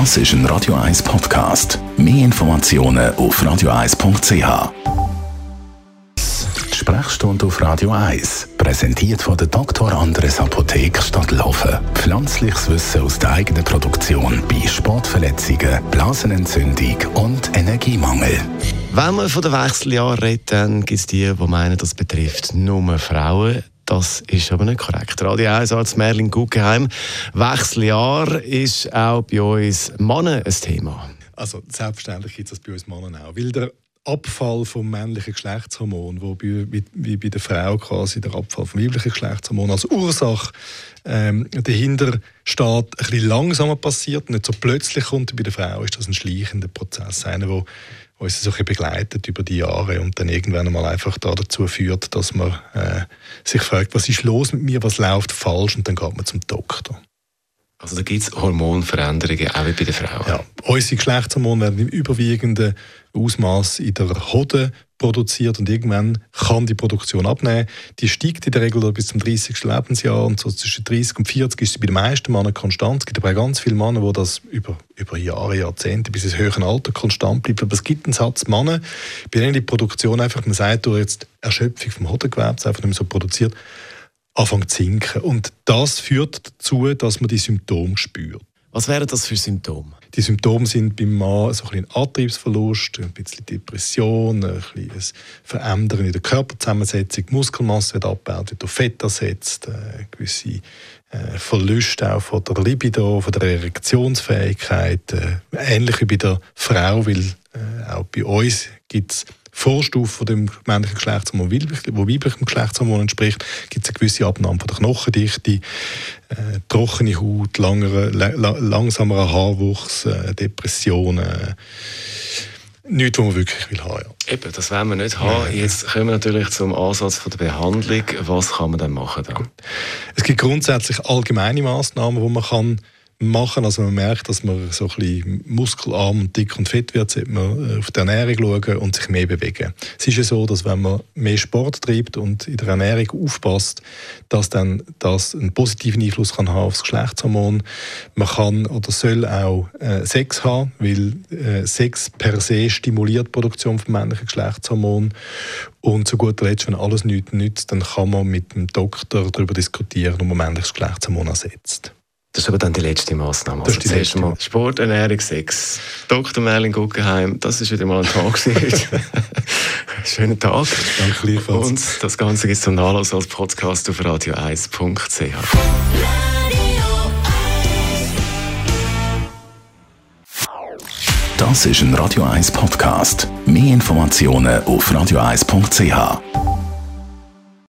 Das ist ein Radio 1 Podcast. Mehr Informationen auf radio1.ch. Die Sprechstunde auf Radio 1, präsentiert von der Dr. Andres Apotheke Stadtlaufen. Pflanzliches Wissen aus der eigenen Produktion bei Sportverletzungen, Blasenentzündung und Energiemangel. Wenn man von den Wechseljahren redet, dann gibt es die, die meinen, das betrifft nur Frauen. Das ist aber nicht korrekt. Radio 1 als Merlin Guggenheim. Wechseljahr ist auch bei uns Männer ein Thema. Also selbstverständlich gibt es das bei uns Männern auch. Weil der Abfall vom männlichen Geschlechtshormon, wo bei, wie, bei der Frau quasi der Abfall vom weiblichen Geschlechtshormon als Ursache ähm, dahinter steht, ein bisschen langsamer passiert, nicht so plötzlich kommt. Bei der Frau ist das ein schleichender Prozess, einer, wo uns so ein begleitet über die Jahre und dann irgendwann einmal einfach da dazu führt, dass man äh, sich fragt, was ist los mit mir, was läuft falsch und dann geht man zum Doktor. Also da gibt es Hormonveränderungen, auch wie bei der Frau. Ja, unsere Geschlechtshormone werden im überwiegenden Ausmaß in der Hoden produziert und irgendwann kann die Produktion abnehmen. Die steigt in der Regel bis zum 30. Lebensjahr und so zwischen 30 und 40 ist sie bei den meisten Männern konstant. Es gibt aber auch ganz viele Männer, die das über, über Jahre, Jahrzehnte bis ins höhere Alter konstant bleibt. Aber es gibt einen Satz Männer, bei denen die Produktion einfach, man sagt, durch jetzt Erschöpfung vom Hodengewebs einfach nicht mehr so produziert, anfängt zu sinken. Und das führt dazu, dass man die Symptome spürt. Was wären das für Symptome? Die Symptome sind beim Mann so ein, bisschen Antriebsverlust, ein bisschen Depression, ein, bisschen ein Verändern in der Körperzusammensetzung, die Muskelmasse wird abgebaut, wird auf Fett ersetzt, äh, gewisse äh, Verluste auch von der Libido, von der Erektionsfähigkeit, äh, ähnlich wie bei der Frau, weil äh, auch bei uns gibt es Vorstufe von dem männlichen Geschlechtshormon, wo weiblichem Geschlechtshormon entspricht, gibt es eine gewisse Abnahme von der Knochendichte, äh, trockene Haut, langere, la, langsamerer Haarwuchs, äh, Depressionen. Äh, nichts, was man wirklich will haben. Ja. Eben, das wollen wir nicht haben. Jetzt kommen wir natürlich zum Ansatz von der Behandlung. Was kann man dann machen? Dann? Es gibt grundsätzlich allgemeine Massnahmen, die man kann machen. Also man merkt, dass man so ein bisschen muskelarm und dick und fett wird, sollte man äh, auf die Ernährung schauen und sich mehr bewegen. Es ist ja so, dass wenn man mehr Sport treibt und in der Ernährung aufpasst, dass dann das einen positiven Einfluss kann haben auf das Geschlechtshormon. Man kann oder soll auch äh, Sex haben, weil äh, Sex per se stimuliert die Produktion von männlichen Geschlechtshormon und zu guter Letzt, wenn alles nichts nützt, dann kann man mit dem Doktor darüber diskutieren, ob man männliches Geschlechtshormon ersetzt. Das ist aber dann die letzte Massnahme. Das ist die letzte. Mal Sport, Ernährung, Sex. Dr. Merlin Guggenheim, das ist wieder mal ein Tag Schönen Tag. Danke gleichfalls. Und das Ganze gibt es zum Nachlass als Podcast auf radio1.ch. Das ist ein Radio 1 Podcast. Mehr Informationen auf radio1.ch.